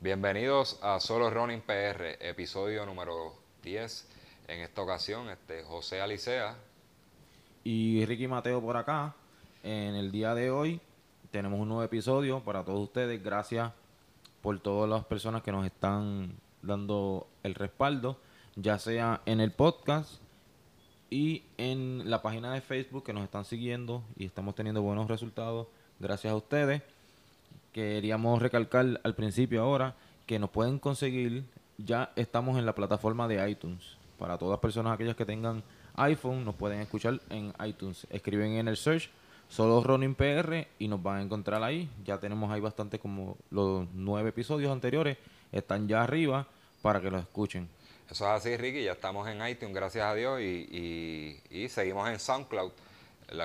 Bienvenidos a Solo Running PR, episodio número 10. En esta ocasión, este José Alicea. Y Ricky Mateo por acá. En el día de hoy tenemos un nuevo episodio para todos ustedes. Gracias por todas las personas que nos están dando el respaldo, ya sea en el podcast y en la página de Facebook que nos están siguiendo y estamos teniendo buenos resultados gracias a ustedes. Queríamos recalcar al principio ahora que nos pueden conseguir, ya estamos en la plataforma de iTunes. Para todas las personas aquellas que tengan iPhone, nos pueden escuchar en iTunes. Escriben en el search solo Running PR y nos van a encontrar ahí. Ya tenemos ahí bastante como los nueve episodios anteriores. Están ya arriba para que los escuchen. Eso es así, Ricky. Ya estamos en iTunes, gracias a Dios. Y, y, seguimos en SoundCloud.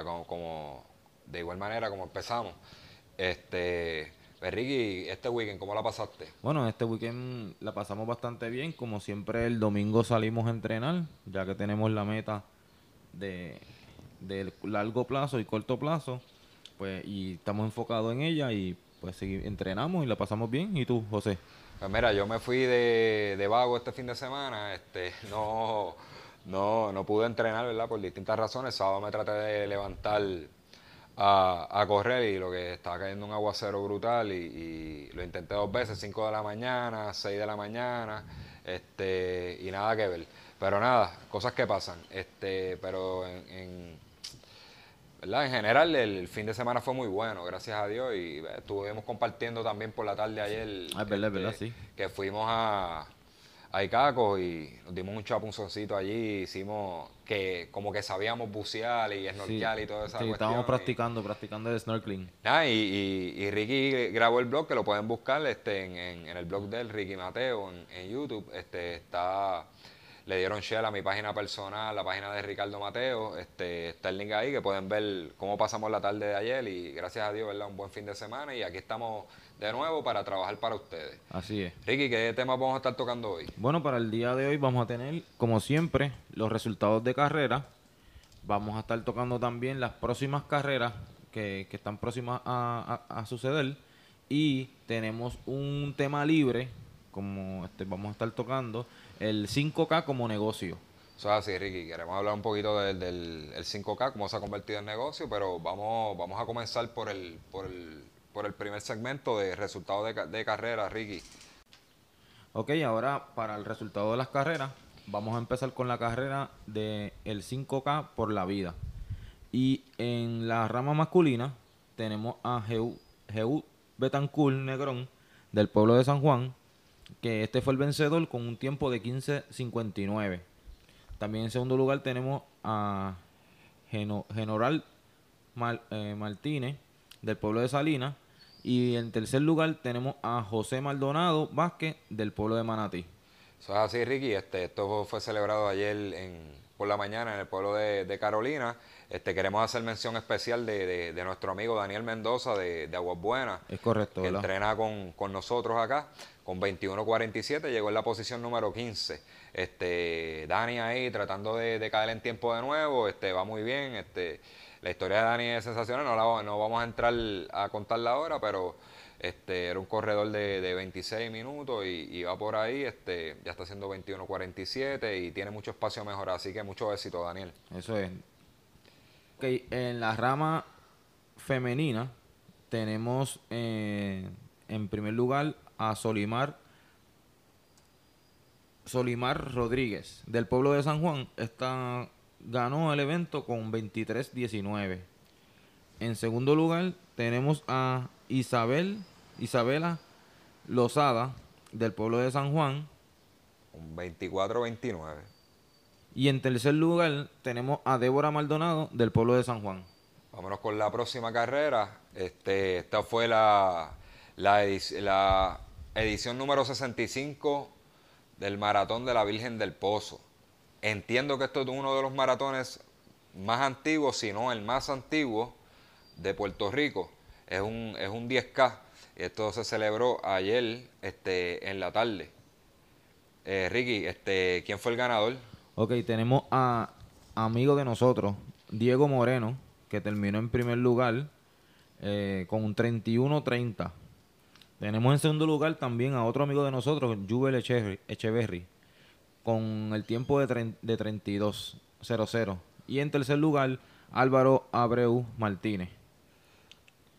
Como, como, de igual manera como empezamos. Este, pues, Ricky, este weekend, ¿cómo la pasaste? Bueno, este weekend la pasamos bastante bien. Como siempre, el domingo salimos a entrenar, ya que tenemos la meta de, de largo plazo y corto plazo. Pues, y estamos enfocados en ella y pues entrenamos y la pasamos bien. ¿Y tú, José? Pues mira, yo me fui de, de vago este fin de semana. Este, no, no, no pude entrenar, ¿verdad? Por distintas razones. El sábado me traté de levantar a, correr y lo que estaba cayendo un aguacero brutal y, lo intenté dos veces, 5 de la mañana, 6 de la mañana, este, y nada que ver. Pero nada, cosas que pasan. Este, pero en, ¿verdad? en general el fin de semana fue muy bueno, gracias a Dios, y estuvimos compartiendo también por la tarde ayer. Ah, verdad, verdad, este, sí. Que fuimos a, a Icaco y nos dimos un chapunzoncito allí, hicimos que como que sabíamos bucear y snorkear y todo eso. Sí, estábamos practicando, practicando el snorkeling. Ah, y, y, Ricky grabó el blog, que lo pueden buscar este, en, en, el blog del Ricky Mateo en, en, YouTube. Este, está, le dieron share a mi página personal, la página de Ricardo Mateo. Este, está el link ahí que pueden ver cómo pasamos la tarde de ayer y gracias a Dios, ¿verdad? Un buen fin de semana y aquí estamos de nuevo para trabajar para ustedes. Así es. Ricky, ¿qué temas vamos a estar tocando hoy? Bueno, para el día de hoy vamos a tener, como siempre, los resultados de carrera. Vamos a estar tocando también las próximas carreras que, están próximas a, suceder. Y tenemos un tema libre, como este, vamos a estar tocando, el 5K como negocio. Eso es así, Ricky. Queremos hablar un poquito del, del 5K, cómo se ha convertido en negocio, pero vamos, vamos a comenzar por el, por el por el primer segmento de resultados de, de carrera, Ricky. Ok, ahora para el resultado de las carreras, vamos a empezar con la carrera del el 5K por la vida. Y en la rama masculina tenemos a Jeú Betancourt Negrón del pueblo de San Juan, que este fue el vencedor con un tiempo de 15.59. También en segundo lugar tenemos a General eh, Martínez del pueblo de Salinas y en tercer lugar tenemos a José Maldonado Vázquez del pueblo de Manatí. Eso es así, Ricky. Este, esto fue celebrado ayer en, por la mañana en el pueblo de, Carolina. Este, queremos hacer mención especial de, nuestro amigo Daniel Mendoza de, Aguas Buenas. Es correcto. Que entrena con, nosotros acá. Con 21.47 llegó en la posición número 15. Este, Dani ahí tratando de, caer en tiempo de nuevo. Este, va muy bien. Este, la historia de Dani es sensacional, no, la, no vamos a entrar a contarla ahora, pero este, era un corredor de, 26 minutos y, va por ahí, este, ya está haciendo 21.47 y tiene mucho espacio a mejorar, así que mucho éxito, Daniel. Eso es. Okay, en la rama femenina tenemos eh, en primer lugar a Solimar Solimar Rodríguez del pueblo de San Juan. Está ganó el evento con 23-19. En segundo lugar tenemos a Isabel, Isabela Lozada del pueblo de San Juan. Con 24-29. Y en tercer lugar tenemos a Débora Maldonado del pueblo de San Juan. Vámonos con la próxima carrera. Este, esta fue la, la, la edición número 65 del Maratón de la Virgen del Pozo. Entiendo que esto es uno de los maratones más antiguos, si no el más antiguo de Puerto Rico. Es un, es un 10K. Esto se celebró ayer este, en la tarde. Eh, Ricky, este, ¿quién fue el ganador? Ok, tenemos a amigo de nosotros, Diego Moreno, que terminó en primer lugar eh, con un 31-30. Tenemos en segundo lugar también a otro amigo de nosotros, Jubel Echeverry, con el tiempo de, de 32-00. Y en tercer lugar, Álvaro Abreu Martínez.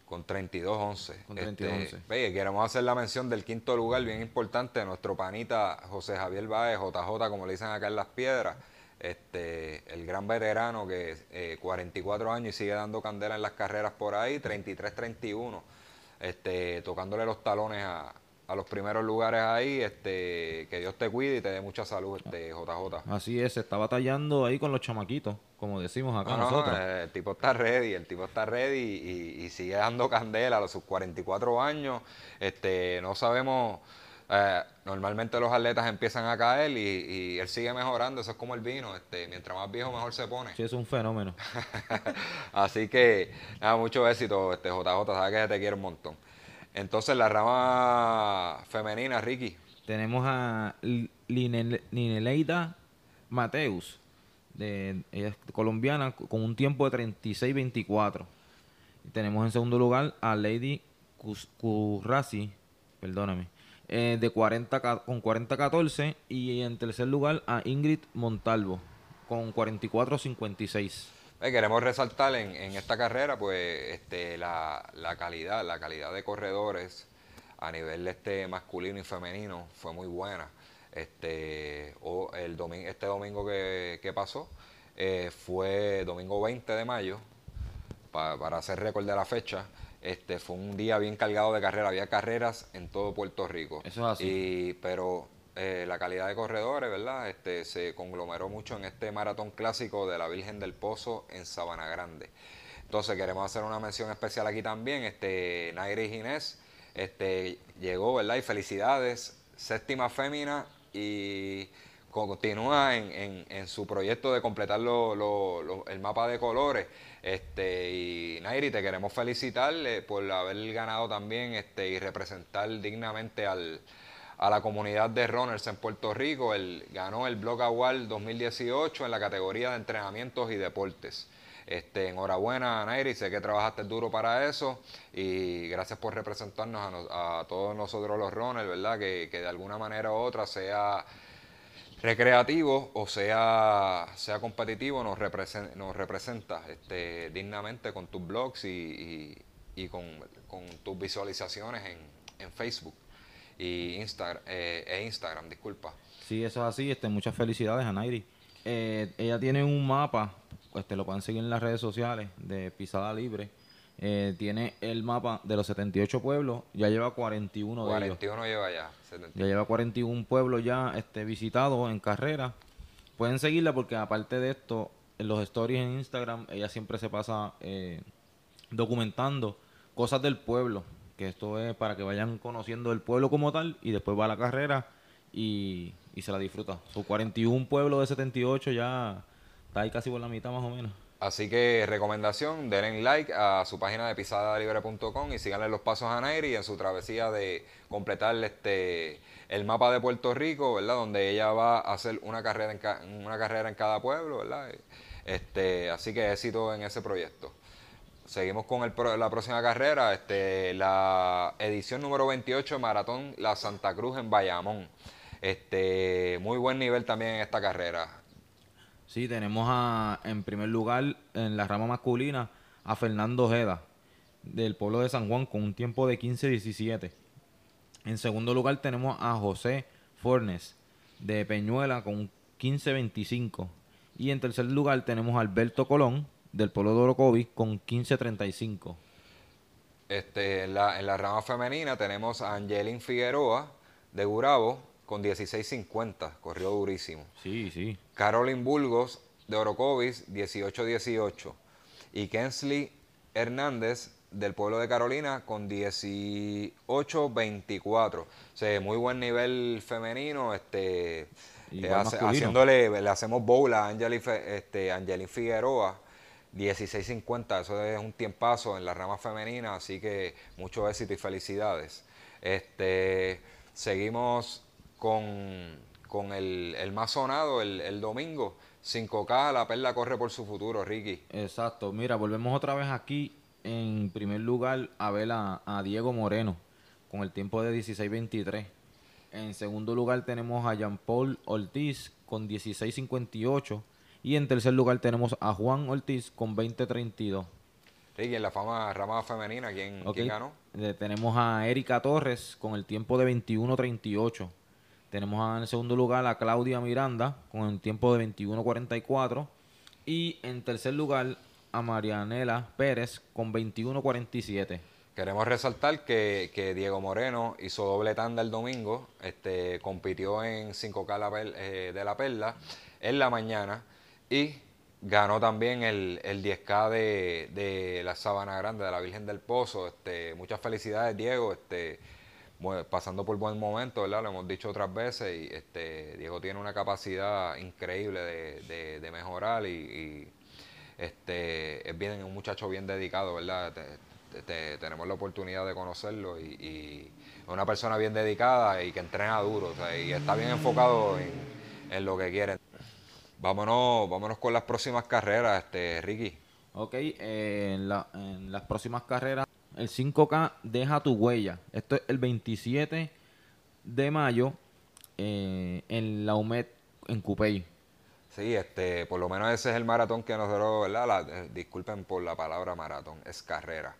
Con 32-11. Con 32 este, queremos hacer la mención del quinto lugar, bien importante, nuestro panita José Javier Báez, JJ, como le dicen acá en Las Piedras. Este, el gran veterano que eh, 44 años y sigue dando candela en las carreras por ahí, 33-31 este, tocándole los talones a, los primeros lugares ahí, este, que Dios te cuide y te dé mucha salud, este JJ. Así es, se está batallando ahí con los chamaquitos, como decimos acá nosotros. Eh, el tipo está ready, el tipo está ready y, sigue dando candela a sus 44 años. Este, no sabemos, eh, normalmente los atletas empiezan a caer y, él sigue mejorando, eso es como el vino, este, mientras más viejo mejor se pone. Sí, es un fenómeno. Así que, nada, mucho éxito, este JJ, sabes que te quiero un montón. Entonces, la rama femenina, Ricky. Tenemos a Lineleida Mateus, de, ella es colombiana, con un tiempo de 36-24. Tenemos en segundo lugar a Lady Currasi, perdóname, eh, de 40, con 40-14 y en tercer lugar a Ingrid Montalvo con 44-56. Eh, queremos resaltar en, esta carrera pues este, la, calidad, la calidad de corredores a nivel este masculino y femenino fue muy buena. Este, el domingo, este domingo que, pasó eh, fue domingo 20 de mayo, para hacer récord de la fecha. Este, fue un día bien cargado de carreras, había carreras en todo Puerto Rico. Eso es así. pero eh, la calidad de corredores, ¿verdad? Este, se conglomeró mucho en este maratón clásico de la Virgen del Pozo en Sabana Grande. Entonces queremos hacer una mención especial aquí también. Este, Nairi Ginés este, llegó, ¿verdad? Y felicidades, séptima fémina y continúa en, en, su proyecto de completar el mapa de colores. Este, y Nairi, te queremos felicitar por haber ganado también este, y representar dignamente al, a la comunidad de runners en Puerto Rico. Él ganó el Blog Award 2018 en la categoría de entrenamientos y deportes. Este, enhorabuena, Nairi, sé que trabajaste duro para eso y gracias por representarnos a, todos nosotros los runners, ¿verdad? Que, que de alguna manera u otra sea recreativo o sea, sea competitivo, nos, representa, nos representa este, dignamente con tus blogs y, con, tus visualizaciones en, Facebook y Instagram, eh, e Instagram, disculpa. Sí, eso es así. Este, muchas felicidades a Nairi. Eh, ella tiene un mapa, este, lo pueden seguir en las redes sociales de Pisada Libre eh, tiene el mapa de los 78 pueblos, ya lleva 41 de 41 lleva ya. Ya lleva 41 pueblos ya este, visitados en carrera. Pueden seguirla porque aparte de esto, en los stories en Instagram, ella siempre se pasa eh, documentando cosas del pueblo, que esto es para que vayan conociendo el pueblo como tal y después va a la carrera y, y se la disfruta. Su 41 pueblos de 78 ya está ahí casi por la mitad más o menos. Así que recomendación, denle like a su página de pisadalibre.com y síganle los pasos a Nairi en su travesía de completar este el mapa de Puerto Rico, ¿verdad? Donde ella va a hacer una carrera en, una carrera en cada pueblo, ¿verdad? Este, así que éxito en ese proyecto. Seguimos con el, la próxima carrera, este, la edición número 28 de Maratón La Santa Cruz en Bayamón. Este, muy buen nivel también en esta carrera. Sí, tenemos a, en primer lugar en la rama masculina a Fernando Ojeda del pueblo de San Juan con un tiempo de 15-17. En segundo lugar tenemos a José Fornes de Peñuela con 15-25. Y en tercer lugar tenemos a Alberto Colón del pueblo de Orocovis con 15-35. Este, en, la, en la rama femenina tenemos a Angelín Figueroa de Gurabo con 16.50, corrió durísimo. Sí, sí. Caroline Bulgos de Orocovis, 18-18. Y Kensley Hernández del pueblo de Carolina con 18-24. O sea, muy buen nivel femenino. Este, eh, haciéndole, le hacemos bowl a Angelin, este, Figueroa. 16.50, eso es un tiempazo en la rama femenina, así que mucho éxito y felicidades. Este, seguimos con, con el, el más sonado el, el domingo. 5K, la perla corre por su futuro, Ricky. Exacto. Mira, volvemos otra vez aquí. En primer lugar, a ver a, a Diego Moreno con el tiempo de 16.23. En segundo lugar tenemos a Jean Paul Ortiz con 16.58. Y en tercer lugar tenemos a Juan Ortiz con 20.32. Ricky, en la fama rama femenina, ¿quién, Ok. ¿quién ganó? Eh, tenemos a Erika Torres con el tiempo de 21.38. Tenemos en segundo lugar a Claudia Miranda con el tiempo de 21.44. Y en tercer lugar a Marianela Pérez con 21.47. Queremos resaltar que, Diego Moreno hizo doble tanda el domingo, este, compitió en 5K la per- eh, de la Perla en la mañana y ganó también el, el 10K de, la Sabana Grande, de la Virgen del Pozo. Este, muchas felicidades, Diego, este, pasando por buen momento, ¿verdad? Lo hemos dicho otras veces y este, Diego tiene una capacidad increíble de, mejorar y, este, es bien un muchacho bien dedicado, ¿verdad? Te- te- te- tenemos la oportunidad de conocerlo y, es una persona bien dedicada y que entrena duro, o sea, y está bien enfocado en, en lo que quiere. Vámonos, vámonos con las próximas carreras, este, Ricky. Ok, eh, en, la- en las próximas carreras, el 5K deja tu huella. Esto es el 27 de mayo eh, en la UMED en Cupey. Sí, este, por lo menos ese es el maratón que nosotros, ¿verdad? Eh, disculpen por la palabra maratón, es carrera.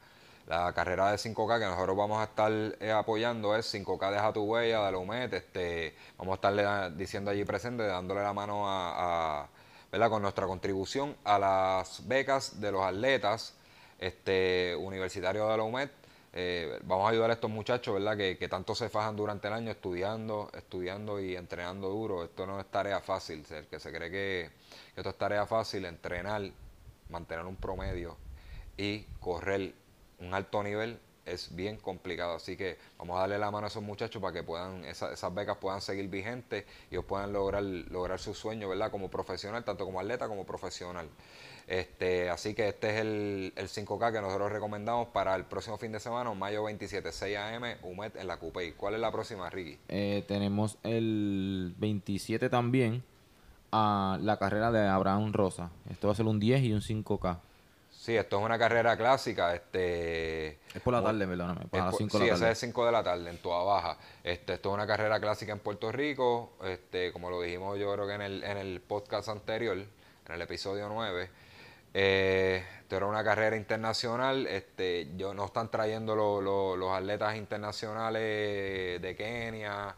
La carrera de 5K que nosotros vamos a estar eh, apoyando es 5K Deja tu huella de la UMED. Este, vamos a estarle diciendo allí presente, dándole la mano a, a- ¿verdad? con nuestra contribución a las becas de los atletas este, universitarios de la UMED. Eh, vamos a ayudar a estos muchachos, ¿verdad? Que, que tanto se fajan durante el año estudiando, estudiando y entrenando duro. Esto no es tarea fácil. El que se cree que, esto es tarea fácil, entrenar, mantener un promedio y correr un alto nivel es bien complicado. Así que vamos a darle la mano a esos muchachos para que puedan, esa- esas becas puedan seguir vigentes y puedan lograr, lograr sus sueños, ¿verdad? Como profesional, tanto como atleta como profesional. Este, así que este es el, el 5K que nosotros recomendamos para el próximo fin de semana, mayo 27, 6 a.m., UMED en la Cupey. ¿Cuál es la próxima, Ricky? Eh, tenemos el 27 también a la carrera de Abraham Rosa. Esto va a ser un 10 y un 5K. Sí, esto es una carrera clásica. Este, Es por la tarde, perdóname, para las por- 5 de sí, la ese tarde. es 5 de la tarde, en Toa Baja. Este, esto es una carrera clásica en Puerto Rico, este, como lo dijimos yo creo que en el, en el podcast anterior, en el episodio 9. Eh, esto era una carrera internacional, este, yo, no están trayendo lo- lo- los atletas internacionales de Kenia,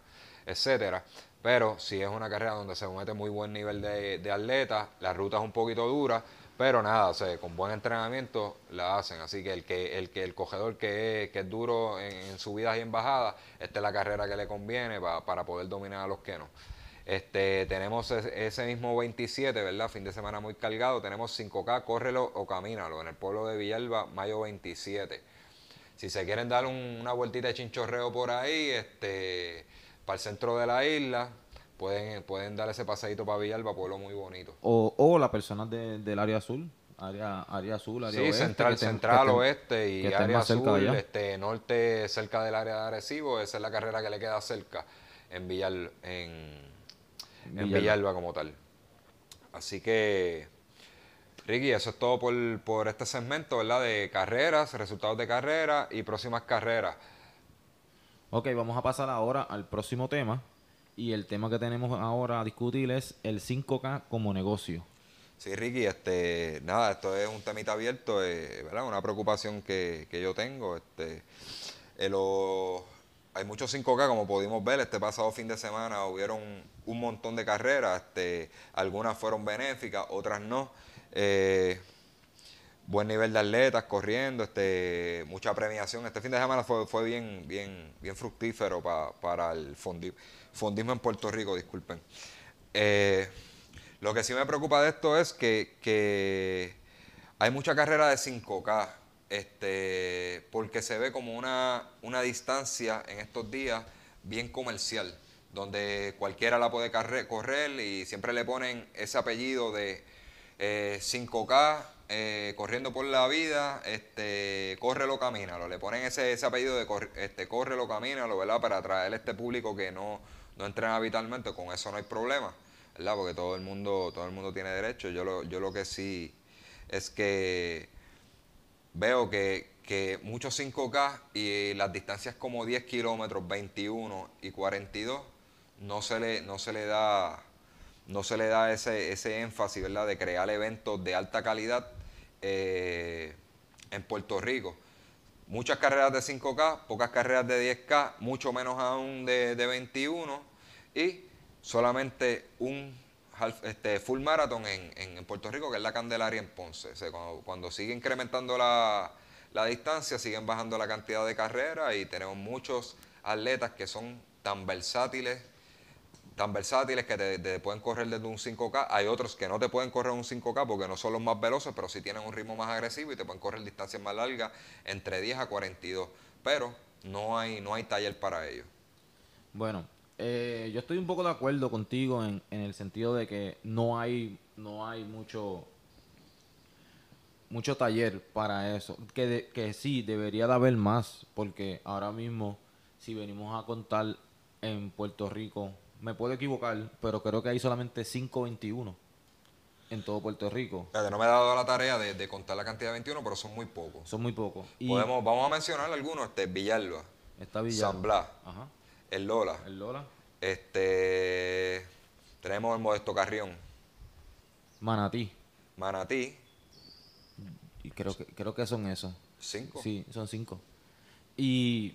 etcétera. Pero sí es una carrera donde se mete muy buen nivel de, de atletas, la ruta es un poquito dura, pero nada, o con buen entrenamiento la hacen. Así que el que el, que el cogedor que es, que es duro en, en subidas y en bajadas, esta es la carrera que le conviene pa- para poder dominar a los que no. Este, tenemos ese, mismo 27, ¿verdad? Fin de semana muy cargado. Tenemos 5K, córrelo o camínalo en el pueblo de Villalba, mayo 27. Si se quieren dar un- una vueltita de chinchorreo por ahí, este, para el centro de la isla, pueden, pueden dar ese paseíto para Villalba, pueblo muy bonito. O, o las personas de- del área azul, área, área azul, área Sí, oeste. central, estén- central, estén- oeste y área azul, este, norte cerca del área de Arecibo, esa es la carrera que le queda cerca en Villal, en, en Villalba. Villalba como tal. Así que, Ricky, eso es todo por, por este segmento, ¿verdad? De carreras, resultados de carreras y próximas carreras. Ok, vamos a pasar ahora al próximo tema. Y el tema que tenemos ahora a discutir es el 5K como negocio. Sí, Ricky, este, nada, esto es un temita abierto, eh, ¿verdad? Una preocupación que, que yo tengo. Este, eh, lo- hay muchos 5K, como pudimos ver, este pasado fin de semana hubieron un montón de carreras, este, algunas fueron benéficas, otras no. Eh, buen nivel de atletas corriendo, este, mucha premiación. Este fin de semana fue, bien, fructífero pa- para el fondi- fondismo en Puerto Rico, disculpen. Eh, lo que sí me preocupa de esto es que, que hay mucha carrera de 5K, este, porque se ve como una, una distancia en estos días bien comercial, donde cualquiera la puede correr y siempre le ponen ese apellido de eh, 5K eh, corriendo por la vida, este, córrelo, camínalo. Le ponen ese, ese apellido de corre, este, córrelo, camínalo, ¿verdad? Para atraer a este público que no, no entrena habitualmente, con eso no hay problema, ¿verdad? Porque todo el mundo, todo el mundo tiene derecho. Yo lo, yo lo que sí es que veo que, que muchos 5K y las distancias como 10 kilómetros, 21 y 42, no se le, no se le da no se le da ese, ese énfasis, ¿verdad?, de crear eventos de alta calidad eh, en Puerto Rico. Muchas carreras de 5K, pocas carreras de 10K, mucho menos aún de, de 21 y solamente un este, full marathon en, en, Puerto Rico, que es la Candelaria en Ponce. cuando, sigue incrementando la, la distancia, siguen bajando la cantidad de carreras y tenemos muchos atletas que son tan versátiles tan versátiles que te, pueden correr desde un 5K. Hay otros que no te pueden correr un 5K porque no son los más veloces, pero sí tienen un ritmo más agresivo y te pueden correr distancias más largas, entre 10 a 42. Pero no hay, no hay taller para ellos. Bueno, eh, yo estoy un poco de acuerdo contigo en, el sentido de que no hay, no hay mucho mucho taller para eso. Que, que sí, debería de haber más, porque ahora mismo, si venimos a contar en Puerto Rico, me puedo equivocar, pero creo que hay solamente 521 en todo Puerto Rico. no me he dado la tarea de, contar la cantidad de 21, pero son muy pocos. Son muy pocos. Podemos, vamos a mencionar algunos, este, Villalba, Está Villalba. San Blas, el Lola. El Lola. Este, tenemos el Modesto Carrión. Manatí. Manatí. Y creo que, creo que son esos. ¿Cinco? Sí, son cinco. Y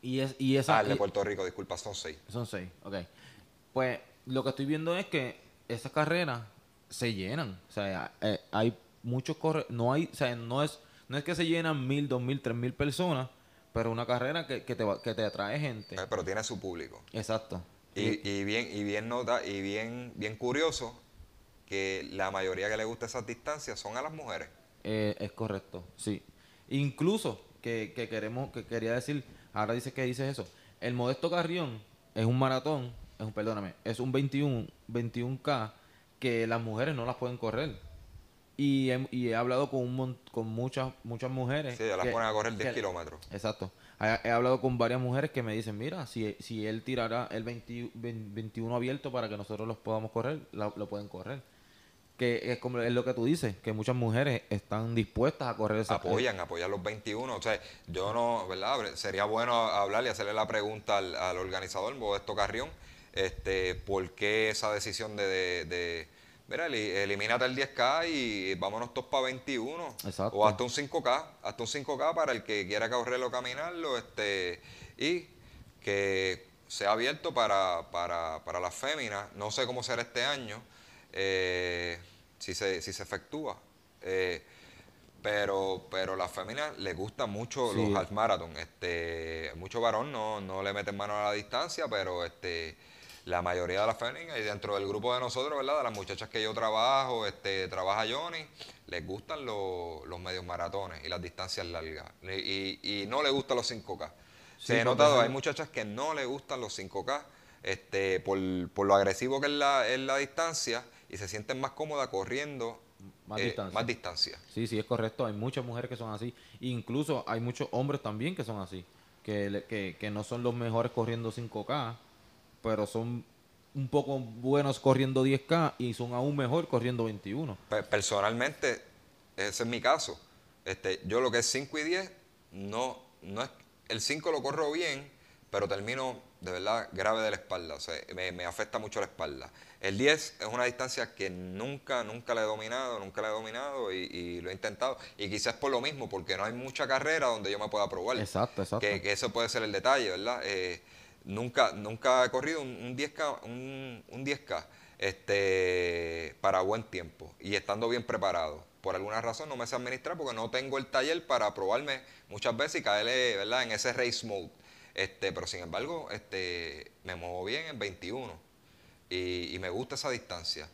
y, es, y esa, ah, el de Puerto Rico, disculpa, son seis. Son seis, ok. Pues lo que estoy viendo es que esas carreras se llenan. O sea, eh, hay muchos corre no hay, o sea, no es, no es que se llenan mil, dos mil, tres mil personas, pero una carrera que, que, te, que te atrae gente. Eh, pero tiene su público. Exacto. Y, y, bien, y bien nota, y bien, bien curioso que la mayoría que le gusta esas distancias son a las mujeres. Eh, es correcto, sí. Incluso que, que queremos, que quería decir, Ahora dice que dice eso. El Modesto Carrión es un maratón, es un, perdóname, es un 21, 21K que las mujeres no las pueden correr. Y he, y he hablado con, un, con muchas muchas mujeres. Sí, las ponen a correr 10 kilómetros. Exacto. He, hablado con varias mujeres que me dicen, mira, si, si él tirará el 21 abierto para que nosotros los podamos correr, lo pueden correr que es como es lo que tú dices, que muchas mujeres están dispuestas a correr esa Apoyan, apoyan los 21. O sea, yo no, ¿verdad? Sería bueno hablar y hacerle la pregunta al, organizador, Modesto Carrión, este, ¿por qué esa decisión de, de, mira, elimínate el 10K y vámonos todos para 21? Exacto. O hasta un 5K, hasta un 5K para el que quiera correrlo o caminarlo, este, y que sea abierto para, para, para las féminas. No sé cómo será este año. Eh, si, se, si se efectúa. Eh, pero, pero las féminas les gustan mucho los half marathon. Este, mucho varón no, no le meten mano a la distancia, pero este, la mayoría de las féminas y dentro del grupo de nosotros, ¿verdad? De las muchachas que yo trabajo, este, trabaja Johnny, les gustan los, los medios maratones y las distancias largas. Y, y no les gustan los 5K. Se he notado, hay muchachas que no les gustan los 5K este, por, por lo agresivo que es la, es la distancia y se sienten más cómodas corriendo más, eh, distancia. Sí, sí, es correcto. Hay muchas mujeres que son así. Incluso hay muchos hombres también que son así. Que, que, que no son los mejores corriendo 5K, pero son un poco buenos corriendo 10K y son aún mejor corriendo 21. Personalmente, ese es mi caso. Este, yo lo que es 5 y 10, no, no es, el 5 lo corro bien, pero termino de verdad grave de la espalda, o sea, me, me, afecta mucho la espalda. El 10 es una distancia que nunca, nunca la he dominado, nunca la he dominado y, lo he intentado. Y quizás por lo mismo, porque no hay mucha carrera donde yo me pueda probar. Exacto, exacto. Que, que eso puede ser el detalle, ¿verdad? Eh, nunca, nunca he corrido un, 10K, un, un 10K este, para buen tiempo y estando bien preparado. Por alguna razón no me sé administrar porque no tengo el taller para probarme muchas veces y caerle ¿verdad? en ese race mode. Este, pero sin embargo, este, me muevo bien en 21 y, me gusta esa distancia.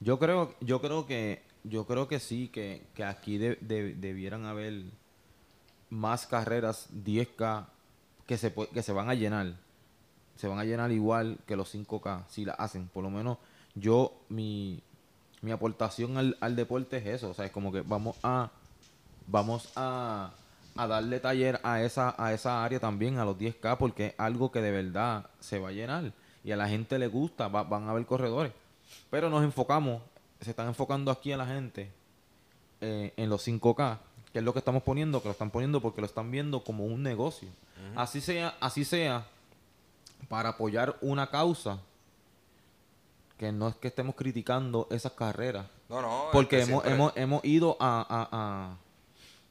Yo creo, yo creo que, yo creo que sí, que, aquí debieran haber más carreras 10K que se, que se van a llenar. Se van a llenar igual que los 5K, si la hacen. Por lo menos yo, mi, mi aportación al, al deporte es eso. O sea, es como que vamos a vamos a, a darle taller a esa, a esa área también, a los 10K, porque es algo que de verdad se va a llenar y a la gente le gusta, va- van a haber corredores. Pero nos enfocamos, se están enfocando aquí a la gente eh, en los 5K, que es lo que estamos poniendo, que lo están poniendo porque lo están viendo como un negocio. Así sea, así sea, para apoyar una causa, que no es que estemos criticando esas carreras, No, no. es porque que hemos, siempre- hemos, hemos ido a, a, a-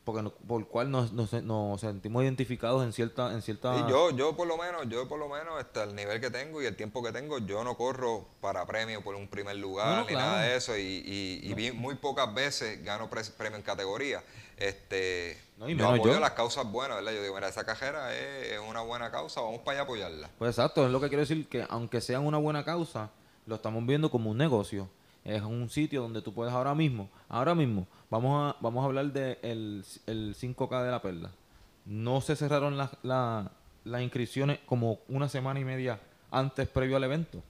porque no- por cual nos, nos, nos sentimos identificados en cierta en cierta Y yo, yo por lo menos, yo por lo menos, este, el nivel que tengo y el tiempo que tengo, yo no corro para premio por un primer lugar No, ni claro. nada de eso. Y, y, y vi- muy pocas veces gano pre- premio en categoría. Este, No, y yo apoyo yo. las causas buenas, ¿verdad? Yo digo, mira, esa cajera es, es una buena causa, vamos para allá a apoyarla. pues exacto es lo que quiero decir que aunque sean una buena causa lo estamos viendo como un negocio es un sitio donde tú puedes ahora mismo ahora mismo vamos a vamos a hablar de el, el 5K de la perla no se cerraron las la- las inscripciones como una semana y media antes previo al evento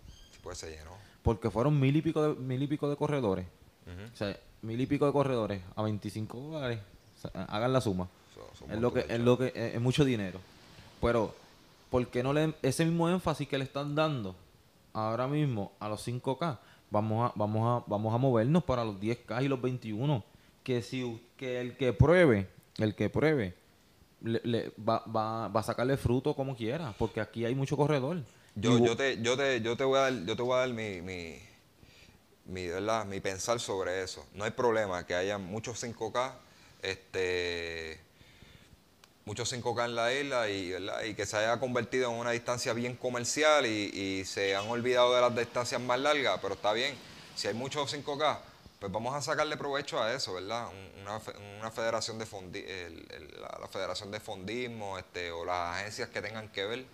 Pues se llenó. porque fueron mil y pico de, mil y pico de corredores O sea, mil y pico de corredores a 25 dólares. O sea, hagan la suma. Lo que, es lo que es, es mucho dinero. Pero, ¿por qué no le ese mismo énfasis que le están dando ahora mismo a los 5K? Vamos a, vamos a, vamos a movernos para los 10K y los 21. Que si que el que pruebe, el que pruebe, le, le- va, va, va a sacarle fruto como quiera, porque aquí hay mucho corredor. Yo, yo te, yo te, yo te voy a dar, yo te voy a dar mi, mi, mi, ¿verdad? mi pensar sobre eso. No hay problema que haya muchos 5K, este, muchos 5K en la isla y, que se haya convertido en una distancia bien comercial y, se han olvidado de las distancias más largas, pero está bien. Si hay muchos 5K, pues vamos a sacarle provecho a eso, ¿verdad? Un- Una, una federación de fondi, la federación de fondismo, este, o las agencias que tengan que ver,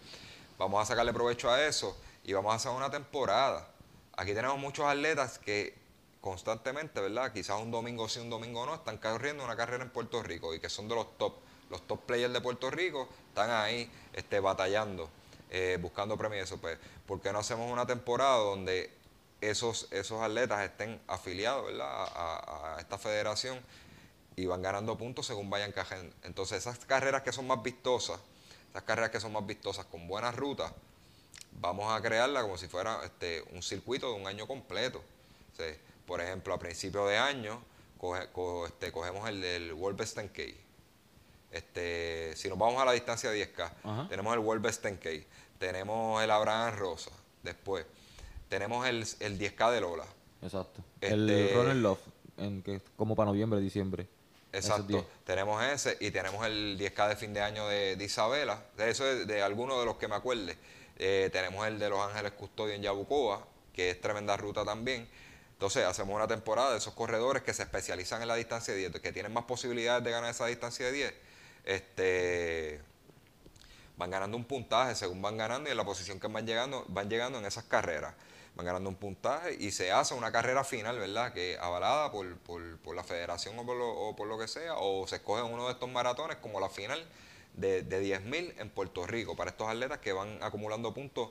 vamos a sacarle provecho a eso y vamos a hacer una temporada. Aquí tenemos muchos atletas que constantemente, ¿verdad? Quizás un domingo sí, un domingo no, están corriendo una carrera en Puerto Rico y que son de los top, los top players de Puerto Rico, están ahí este, batallando, eh, buscando premios. Pues, ¿por qué no hacemos una temporada donde esos, esos atletas estén afiliados, ¿verdad? A, esta federación y van ganando puntos según vayan cayendo. Entonces, esas carreras que son más vistosas, esas carreras que son más vistosas con buenas rutas, vamos a crearla como si fuera este, un circuito de un año completo. Por ejemplo, a principio de año coge- co- este, cogemos el del World Best 10K. Este, si nos vamos a la distancia de 10K, Ajá. tenemos el World Best 10K, tenemos el Abraham Rosa, después tenemos el, el 10K de Lola. Exacto. Este- El Runner Love, en que, como para noviembre, diciembre. Exacto. Tenemos ese y tenemos el 10K de fin de año de, de Isabela. De eso es de, algunos de los que me acuerde. Eh, tenemos el de Los Ángeles Custodio en Yabucoa, que es tremenda ruta también. Entonces hacemos una temporada de esos corredores que se especializan en la distancia de 10, que tienen más posibilidades de ganar esa distancia de 10. Este, van ganando un puntaje según van ganando y en la posición que van llegando, van llegando en esas carreras. Van ganando un puntaje y se hace una carrera final, ¿verdad? Que avalada por, por, la federación o por, lo, por lo que sea, o se escoge uno de estos maratones como la final de, de 10.000 en Puerto Rico para estos atletas que van acumulando puntos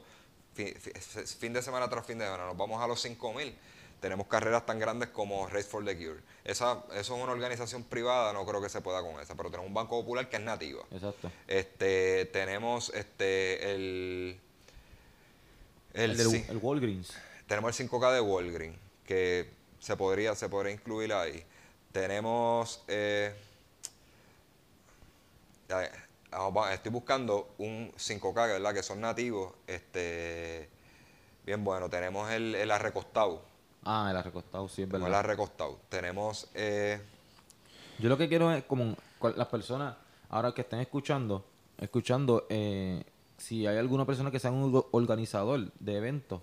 fi- fi- fin de semana tras fin de semana. Nos vamos a los 5.000. Tenemos carreras tan grandes como Race for the Cure. Esa, eso es una organización privada, no creo que se pueda con esa, pero tenemos un banco popular que es nativa. Exacto. Este, tenemos este el el, El, del, sí, el Walgreens. tenemos el 5K de Walgreen que se podría se podría incluir ahí. Tenemos eh, estoy buscando un 5K, ¿verdad? Que son nativos, este bien bueno. Tenemos el, el arrecostado, Ah, el arrecostado, sí, es verdad. el arrecostado. Tenemos eh, Yo lo que quiero es como las personas ahora que estén escuchando, escuchando, eh, si hay alguna persona que sea un organizador de eventos,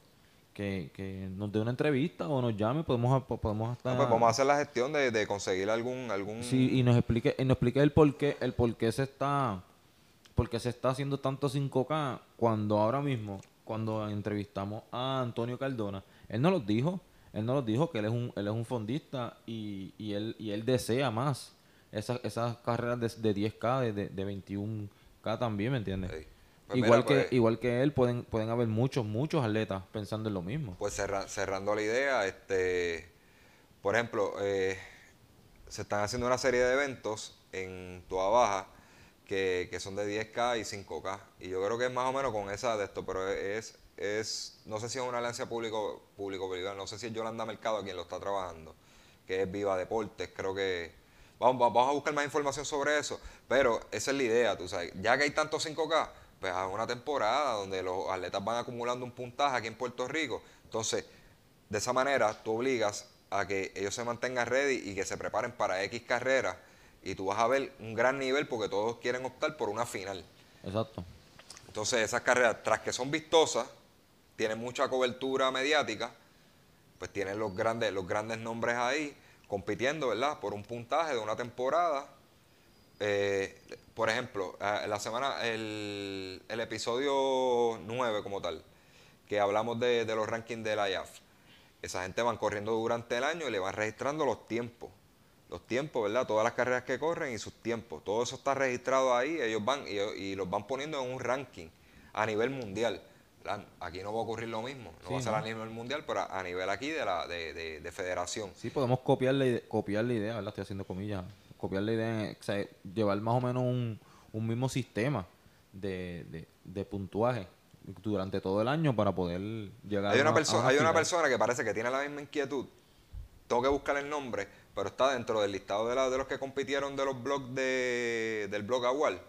que, que nos dé una entrevista o nos llame, podemos, podemos hasta... ah, pues vamos a hacer la gestión de, de conseguir algún algún Sí, y nos explique, y nos explique el por qué, el por qué se está, por qué se está haciendo tanto 5K cuando ahora mismo, cuando entrevistamos a Antonio Cardona, él no los dijo, él no los dijo que él es un, él es un fondista y, y él, y él desea más esas, esas carreras de, de 10K, de, de, de 21K también, ¿me entiendes? Sí. Pues igual mira, que, pues- igual que él, pueden, pueden haber muchos, muchos atletas pensando en lo mismo. Pues cerra- cerrando la idea, este por ejemplo, eh, se están haciendo una serie de eventos en Toa Baja que, que, son de 10K y 5K. Y yo creo que es más o menos con esa de esto, pero es, es no sé si es una alianza público, público privada, no sé si es Yolanda Mercado quien lo está trabajando, que es Viva Deportes, creo que vamos, vamos a buscar más información sobre eso, pero esa es la idea, tú sabes, ya que hay tantos 5K, pues a una temporada donde los atletas van acumulando un puntaje aquí en Puerto Rico, entonces, de esa manera tú obligas a que ellos se mantengan ready y que se preparen para X carreras y tú vas a ver un gran nivel porque todos quieren optar por una final. Exacto. Entonces esas carreras, tras que son vistosas, tienen mucha cobertura mediática, pues tienen los grandes, los grandes nombres ahí compitiendo, ¿verdad? Por un puntaje de una temporada. Eh, por ejemplo, eh, la semana, el, el, episodio 9 como tal, que hablamos de, de los rankings de la IAF. Esa gente van corriendo durante el año y le van registrando los tiempos los tiempos, ¿verdad? Todas las carreras que corren y sus tiempos. Todo eso está registrado ahí, ellos van y, los van poniendo en un ranking a nivel mundial. Aquí no va a ocurrir lo mismo, no va a ser a nivel mundial, pero a, nivel aquí de la de, de, federación. Sí, podemos copiar la, copiar la idea, ¿verdad? Estoy haciendo comillas. Copiar la idea, o sea, llevar más o menos un, un mismo sistema de, de, puntuaje durante todo el año para poder llegar hay una persona Hay una persona que parece que tiene la misma inquietud. Tengo que buscar el nombre pero está dentro del listado de, la, de los que compitieron de los blogs de, del blog Agual.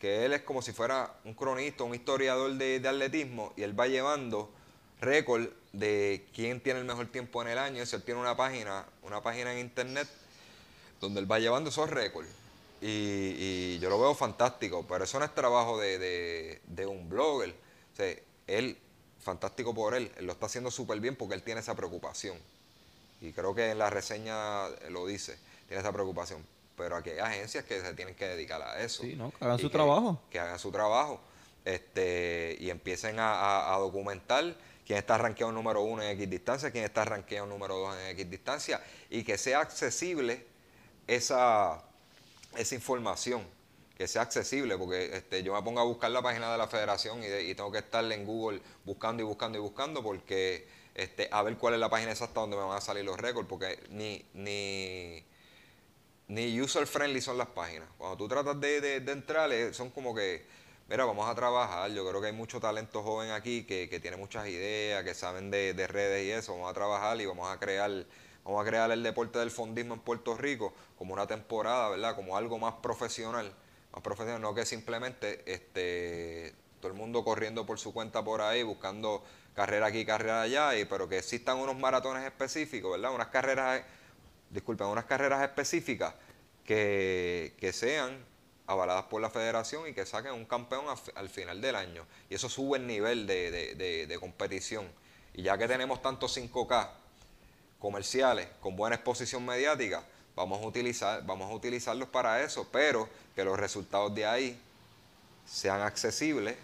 Que él es como si fuera un cronista, un historiador de, atletismo y él va llevando récord de quién tiene el mejor tiempo en el año. Él tiene una página, una página en internet donde él va llevando esos récords. Y, yo lo veo fantástico, pero eso no es trabajo de, un blogger. O sea, él, fantástico por él, él lo está haciendo súper bien porque él tiene esa preocupación y creo que en la reseña lo dice, tiene esa preocupación. Pero aquí hay agencias que se tienen que dedicar a eso. Sí, ¿no? Que hagan su trabajo. Que hagan su trabajo este, y empiecen a, documentar quién está rankeado número uno en X distancia, quién está rankeado número dos en X distancia, y que sea accesible esa, esa información, que sea accesible, porque este, yo me pongo a buscar la página de la federación y, y tengo que estar en Google buscando y buscando y buscando, porque este, a ver cuál es la página exacta donde me van a salir los récords, porque ni, ni, ni user friendly son las páginas. Cuando tú tratas de, de, entrar, eh, son como que, mira, vamos a trabajar. Yo creo que hay mucho talento joven aquí que, que tiene muchas ideas, que saben de, de, redes y eso. Vamos a trabajar y vamos a crear, vamos a crear el deporte del fondismo en Puerto Rico como una temporada, ¿verdad? Como algo más profesional, más profesional, no que simplemente este todo el mundo corriendo por su cuenta por ahí, buscando carrera aquí, carrera allá, y, pero que existan unos maratones específicos, ¿verdad? Unas carreras, disculpen, unas carreras específicas que, sean avaladas por la federación y que saquen un campeón al, final del año. Y eso sube el nivel de, competición. Y ya que tenemos tantos 5K comerciales con buena exposición mediática, vamos a, utilizar, vamos a utilizarlos para eso, pero que los resultados de ahí sean accesibles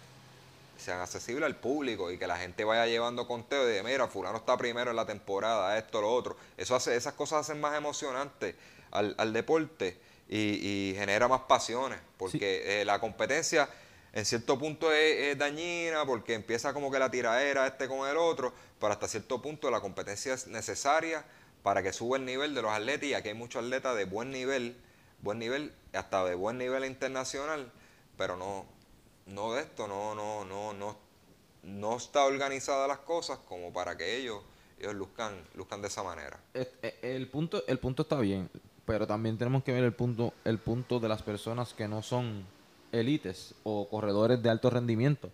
sean accesibles al público y que la gente vaya llevando conteo de, mira, fulano está primero en la temporada, esto, lo otro. Eso hace, esas cosas hacen más emocionante al, deporte y, genera más pasiones, porque eh, la competencia en cierto punto es, dañina, porque empieza como que la tiraera este con el otro, pero hasta cierto punto la competencia es necesaria para que suba el nivel de los atletas y aquí hay muchos atletas de buen nivel, buen nivel, hasta de buen nivel internacional, pero no, no de esto, no, no, no, no, no está organizada las cosas como para que ellos, ellos luzcan, luzcan de esa manera. Eh, el punto, el punto está bien, pero también tenemos que ver el punto, el punto de las personas que no son élites o corredores de alto rendimiento.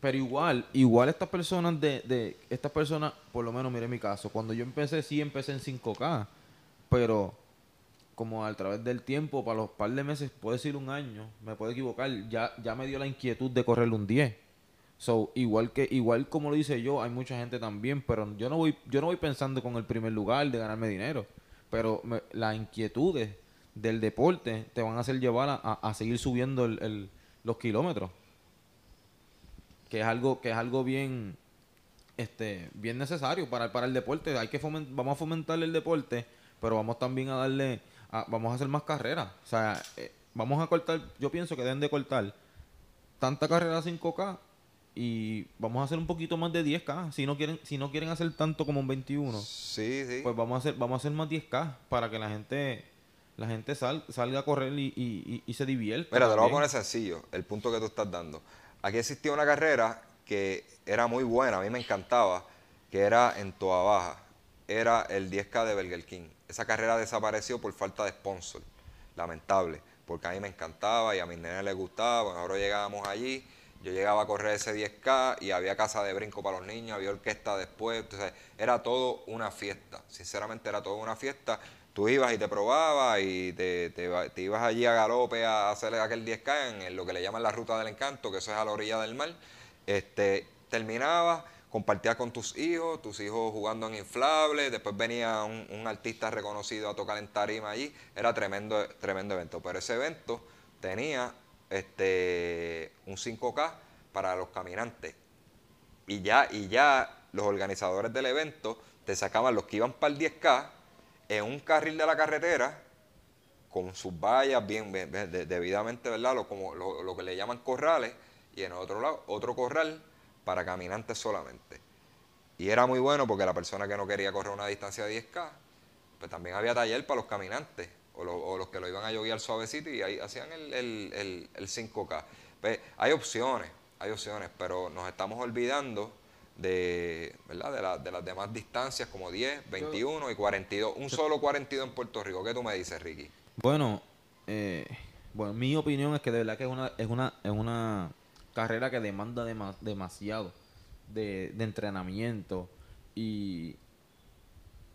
Pero igual, igual estas personas de, de, estas personas, por lo menos mire mi caso, cuando yo empecé, sí empecé en 5K, pero como a través del tiempo, para los par de meses, puede ser un año, me puedo equivocar, ya, ya me dio la inquietud de correr un 10. So, igual que, igual como lo dice yo, hay mucha gente también, pero yo no voy, yo no voy pensando con el primer lugar de ganarme dinero. Pero las inquietudes del deporte te van a hacer llevar a, a seguir subiendo el, los kilómetros. Que es algo, que es algo bien, este, bien necesario para, para el deporte. Hay que vamos a fomentar el deporte, pero vamos también a darle vamos a hacer más carreras. O sea, eh, vamos a cortar, yo pienso que deben de cortar tanta carrera 5K y vamos a hacer un poquito más de 10K. Si no quieren, si no quieren hacer tanto como un 21, Sí, sí. pues vamos a hacer, vamos a hacer más 10K para que la gente, la gente sal- salga a correr y, y- se divierta. Mira, te lo voy a poner sencillo, el punto que tú estás dando. Aquí existía una carrera que era muy buena, a mí me encantaba, que era en Toa Baja. Era el 10K de Burger King. Esa carrera desapareció por falta de sponsor. Lamentable, porque a mí me encantaba y a mis nenes les gustaba. Bueno, nosotros llegábamos allí, yo llegaba a correr ese 10K y había casa de brinco para los niños, había orquesta después. Entonces, era todo una fiesta. Sinceramente, era todo una fiesta. Tú ibas y te probabas y te, te iba- te ibas allí a galope a hacer aquel 10K en, en lo que le llaman la ruta del encanto, que eso es a la orilla del mar. Este, terminabas, compartías con tus hijos, tus hijos jugando en inflables, después venía un, artista reconocido a tocar en tarima allí, era tremendo, tremendo evento. Pero ese evento tenía este, un 5K para los caminantes. Y ya, y ya los organizadores del evento te sacaban los que iban para el 10K en un carril de la carretera con sus vallas bien, bien- bien- de- debidamente, ¿verdad? Lo, como, lo, lo que le llaman corrales y en otro lado otro corral para caminantes solamente. Y era muy bueno porque la persona que no quería correr una distancia de 10K, pues también había taller para los caminantes o, lo- o los que lo iban a lloviar suavecito y ahí hacían el, el- el- el 5K. Pues, hay opciones, hay opciones, pero nos estamos olvidando de, ¿verdad? de, la- de las demás distancias como 10, 21 y 42. Un solo 42 en Puerto Rico. ¿Qué tú me dices, Ricky? Bueno, eh, bueno, mi opinión es que de verdad que es una, es una, es una carrera que demanda dema- demasiado de, de entrenamiento. Y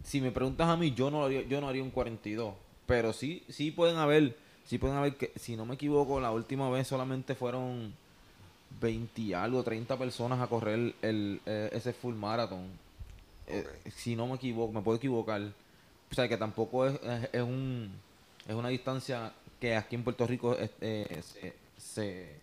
si me preguntas a mí, yo no haría, yo no haría un 42. Pero sí, sí pueden haber, sí pueden haber que, si no me equivoco, la última vez solamente fueron 20 y algo, 30 personas a correr el, eh, ese full marathon. Eh, si no me equivoco, me puedo equivocar. O sea, que tampoco es, es, es un, es una distancia que aquí en Puerto Rico eh, se, se,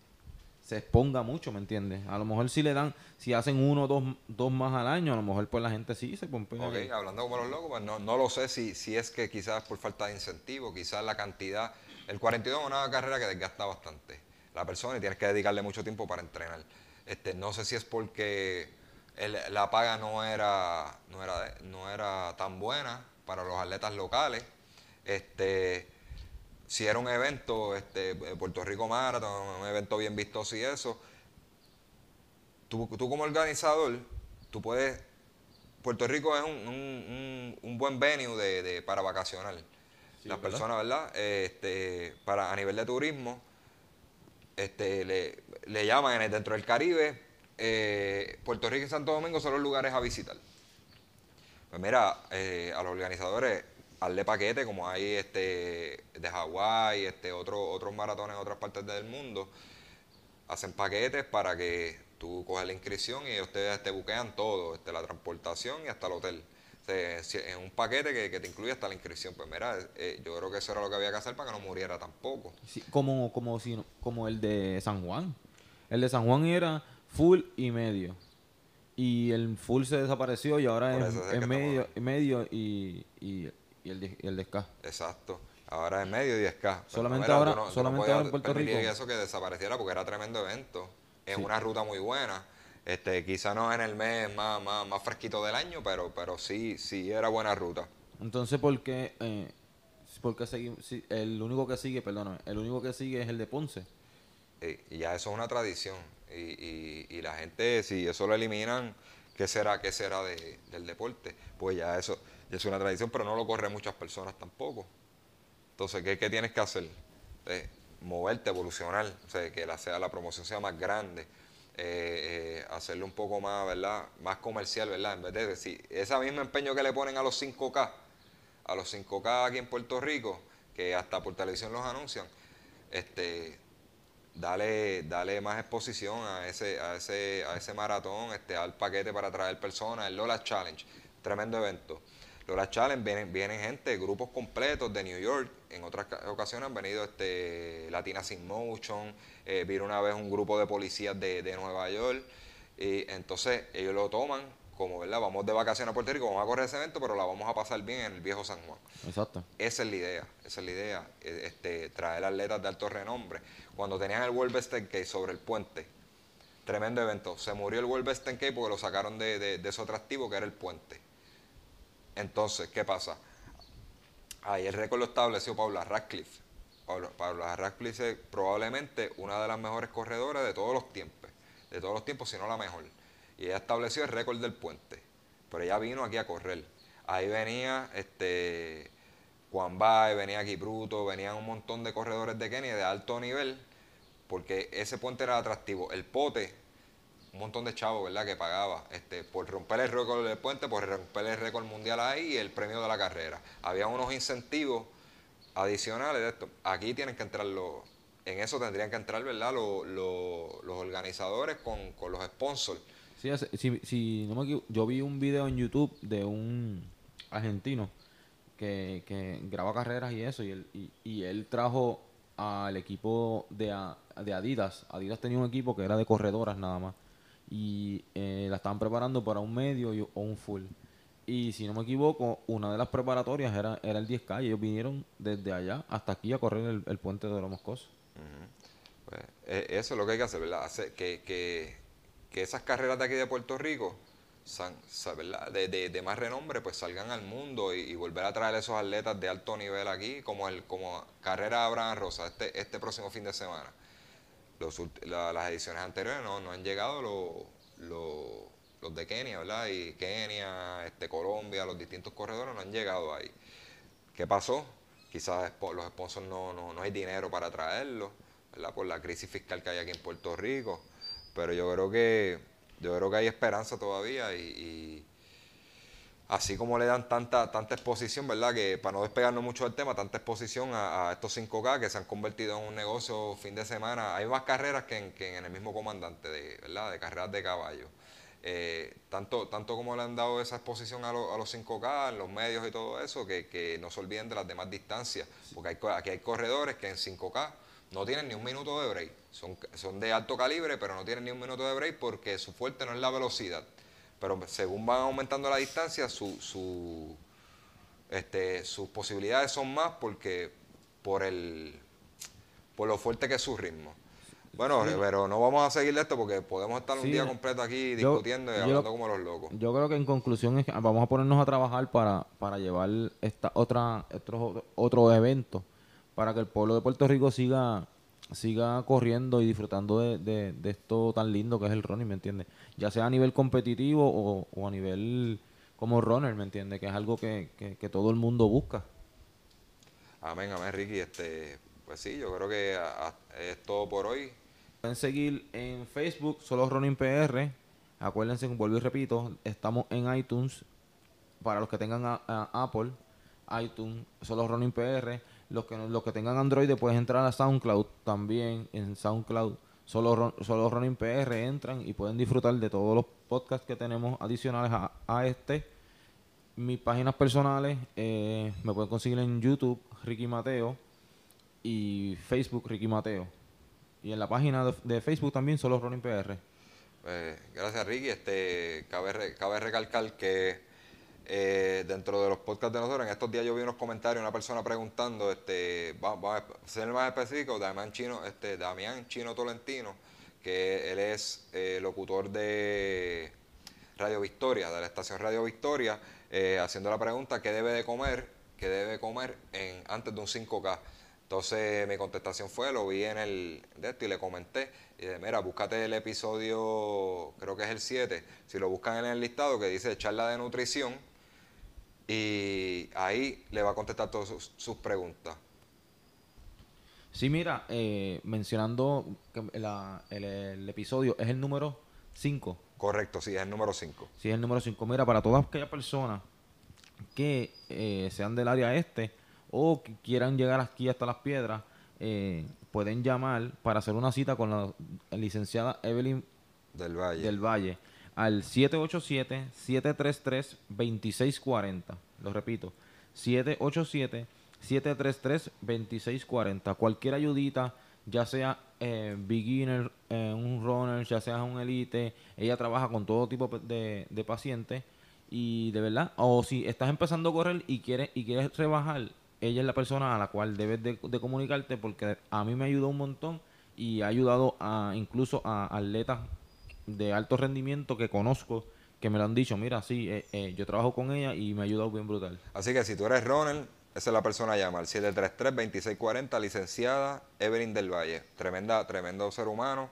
se exponga mucho, ¿me entiendes? A lo mejor si le dan, si hacen uno o dos, dos más al año, a lo mejor pues la gente sí se pompea. Ok, hablando como los locos, pues no, no lo sé si, si es que quizás por falta de incentivo, quizás la cantidad. El 42 es una carrera que desgasta bastante la persona y tienes que dedicarle mucho tiempo para entrenar. Este, no sé si es porque el- la paga no era, no, era, no era tan buena para los atletas locales. Este, si era un evento, este, eh, Puerto Rico Marathon, un evento bien vistoso y eso, tú, tú como organizador, tú puedes Puerto Rico es un, un- un- un buen venue de, de- para vacacionar. Sí, Las ¿verdad? personas, ¿verdad? Este, para, a nivel de turismo, este, le, le llaman en el- dentro del Caribe, eh, Puerto Rico y Santo Domingo son los lugares a visitar. Pues mira, eh, a los organizadores, hazle paquete, como hay este, de Hawái, este, otro, otros maratones en otras partes del mundo, hacen paquetes para que tú coges la inscripción y ustedes te buquean todo, este, la transportación y hasta el hotel. O sea, en un paquete que, que te incluye hasta la inscripción. Pues mira, eh, yo creo que eso era lo que había que hacer para que no muriera tampoco. Sí, como, como, si, como el de San Juan. El de San Juan era full y medio. Y el full se desapareció y ahora es, es estamos medio, medio y, y, y el, de- y el de ska. Exacto. Ahora es medio 10K. Pero Solamente mira, ahora- no- no solamente podías ahora en Puerto Rico. eso que desapareciera porque era tremendo evento. Es Sí. una ruta muy buena. Este, quizá no en el mes más, más, más fresquito del año, pero, pero sí, sí era buena ruta. Entonces, ¿por qué, eh, por qué si- el único que sigue, perdóname, el único que sigue es el de Ponce? Y, y ya eso es una tradición. Y, y- y la gente, si eso lo eliminan, ¿qué será, qué será de- del deporte? Pues ya eso es una tradición, pero no lo corren muchas personas tampoco. Entonces, ¿qué, qué tienes que hacer? Eh, moverte, evolucionar, o sea, que la, sea, la promoción sea más grande, eh, eh, hacerlo un poco más, ¿verdad? Más comercial, ¿verdad? En vez de decir, ese mismo empeño que le ponen a los 5K, a los 5K aquí en Puerto Rico, que hasta por televisión los anuncian, este, dale, dale más exposición a ese, a ese, a ese maratón, este, al paquete para traer personas, el Lola Challenge, tremendo evento. Lola Challenge vienen, vienen gente, grupos completos de New York, en otras ca- ocasiones han venido este, Latinas in Motion, eh, vino una vez un grupo de policías de, de Nueva York, y entonces ellos lo toman como, ¿verdad? Vamos de vacaciones a Puerto Rico, vamos a correr ese evento, pero la vamos a pasar bien en el viejo San Juan. Exacto. Esa es la idea, esa es la idea, eh, este, traer atletas de alto renombre. Cuando tenían el World Best Case sobre el puente, tremendo evento. Se murió el World Best 10K porque lo sacaron de, de, de su atractivo que era el puente. Entonces, ¿qué pasa? Ahí el récord lo estableció Paula Radcliffe. Paula, Radcliffe es probablemente una de las mejores corredoras de todos los tiempos, de todos los tiempos, si no la mejor. Y ella estableció el récord del puente. Pero ella vino aquí a correr. Ahí venía este Juan venía aquí Bruto, venían un montón de corredores de Kenia de alto nivel, porque ese puente era atractivo. El pote, un montón de chavos, ¿verdad? Que pagaba este, por romper el récord del puente, por romper el récord mundial ahí y el premio de la carrera. Había unos incentivos adicionales de esto. Aquí tienen que entrar los, en eso tendrían que entrar, ¿verdad? Los, los, organizadores con, con los sponsors. Sí, si, si no me yo vi un video en YouTube de un argentino que, que graba carreras y eso, y él, y, y él trajo al equipo de, de Adidas. Adidas tenía un equipo que era de corredoras nada más, y eh, la estaban preparando para un medio y- o un full. Y si no me equivoco, una de las preparatorias era, era el 10K, y ellos vinieron desde allá hasta aquí a correr el, el puente de los Moscosos. Pues, eh, eso es lo que hay que hacer, ¿verdad? Que, que, que esas carreras de aquí de Puerto Rico, san-. De, de- de más renombre, pues salgan al mundo y, y volver a traer esos atletas de alto nivel aquí, como el como carrera Abraham Rosa este, este próximo fin de semana. Los, la- las ediciones anteriores no, no han llegado los, los, de Kenia, ¿verdad? Y Kenia, este, Colombia, los distintos corredores no han llegado ahí. ¿Qué pasó? Quizás los sponsors no, no, no hay dinero para traerlos, ¿verdad? Por la crisis fiscal que hay aquí en Puerto Rico. Pero yo creo que yo creo que hay esperanza todavía y, y así como le dan tanta tanta exposición, ¿verdad? Que para no despegarnos mucho del tema, tanta exposición a, a estos 5K que se han convertido en un negocio fin de semana. Hay más carreras que en, que en el mismo comandante, de, ¿verdad? De carreras de caballo. Eh, tanto, tanto como le han dado esa exposición a, lo- a los 5K, en los medios y todo eso, que, que no se olviden de las demás distancias, porque hay, aquí hay corredores que en 5K no tienen ni un minuto de break, son, son de alto calibre, pero no tienen ni un minuto de break porque su fuerte no es la velocidad, pero según van aumentando la distancia, su, su, este, sus posibilidades son más porque por el por lo fuerte que es su ritmo. Bueno, pero no vamos a seguir de esto porque podemos estar un día completo aquí yo- discutiendo y hablando como los locos. Yo creo que en conclusión es que vamos a ponernos a trabajar para, para llevar esta otra otro, otro evento para que el pueblo de Puerto Rico siga siga corriendo y disfrutando de, de- de esto tan lindo que es el running, ¿me entiendes? Ya sea a nivel competitivo o, o a nivel como runner, ¿me entiendes? Que es algo que, que- que todo el mundo busca. Amén, amén, Ricky. Este, pues sí, yo creo que a- a- es todo por hoy. Pueden seguir en Facebook, solo Running PR. Acuérdense, vuelvo y repito, estamos en iTunes. Para los que tengan a- Apple, iTunes, solo Running PR. Los que, los que tengan Android, pueden entrar a SoundCloud también. En SoundCloud, solo, solo Running PR entran y pueden disfrutar de todos los podcasts que tenemos adicionales a, a este. Mis páginas personales eh, me pueden conseguir en YouTube, Ricky Mateo, y Facebook, Ricky Mateo. Y en la página de, Facebook también, solo Running PR. Eh, gracias, Ricky. Este, cabe, cabe recalcar que eh, dentro de los podcasts de nosotros, en estos días yo vi unos comentarios, una persona preguntando, este, va- vamos a ser más específico, Damián Chino, este, Damián Chino Tolentino, que él es eh, locutor de Radio Victoria, de la estación Radio Victoria, eh, haciendo la pregunta qué debe de comer, qué debe comer en, antes de un 5K. Entonces mi contestación fue, lo vi en el de esto y le comenté, y dije, mira, búscate el episodio, creo que es el 7, si lo buscan en el listado que dice charla de nutrición, y ahí le va a contestar todas sus, sus preguntas. Sí, mira, eh, mencionando que la- el, el episodio es el número 5. Correcto, sí, es el número 5. Sí, es el número 5. Mira, para todas aquellas personas que eh, sean del área este o que quieran llegar aquí hasta las piedras, eh, pueden llamar para hacer una cita con la licenciada Evelyn Del Valle. del Valle al 787-733-2640. Lo repito, 787-733-2640. Cualquier ayudita, ya sea eh, beginner, eh, un runner, ya sea un elite, ella trabaja con todo tipo de, de pacientes y de verdad, o si estás empezando a correr y quieres, y quieres rebajar, ella es la persona a la cual debes de, de comunicarte porque a mí me ayudó un montón y ha ayudado a incluso a atletas de alto rendimiento que conozco que me lo han dicho, mira, sí, eh, eh, yo trabajo con ella y me ha ayudado bien brutal. Así que si tú eres runner, esa es la persona a llamar. 733-2640, licenciada Evelyn del Valle. Tremenda, tremendo ser humano.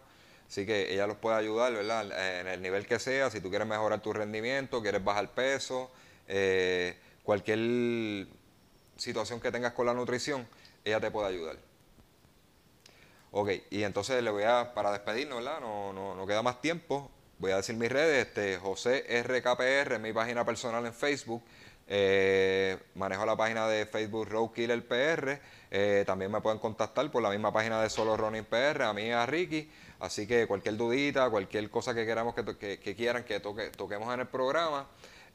Así que ella los puede ayudar, ¿verdad? En el nivel que sea, si tú quieres mejorar tu rendimiento, quieres bajar peso, eh, cualquier situación que tengas con la nutrición, ella te puede ayudar. Ok, y entonces le voy a, para despedirnos, ¿verdad? No, no, no queda más tiempo. Voy a decir mis redes, este, José RKPR, mi página personal en Facebook. Eh, manejo la página de Facebook Roadkiller PR. Eh, también me pueden contactar por la misma página de Solo Running PR, a mí y a Ricky. Así que cualquier dudita, cualquier cosa que queramos que, que, quieran que toque, toquemos en el programa,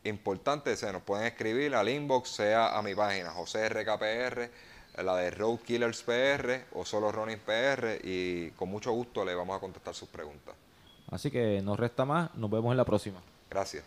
importante, se nos pueden escribir al inbox, sea a mi página, José RKPR la de Road Killers PR o solo Running PR y con mucho gusto le vamos a contestar sus preguntas. Así que no resta más, nos vemos en la próxima. Gracias.